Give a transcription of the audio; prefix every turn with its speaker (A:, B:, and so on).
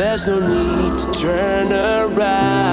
A: there's no need to turn around.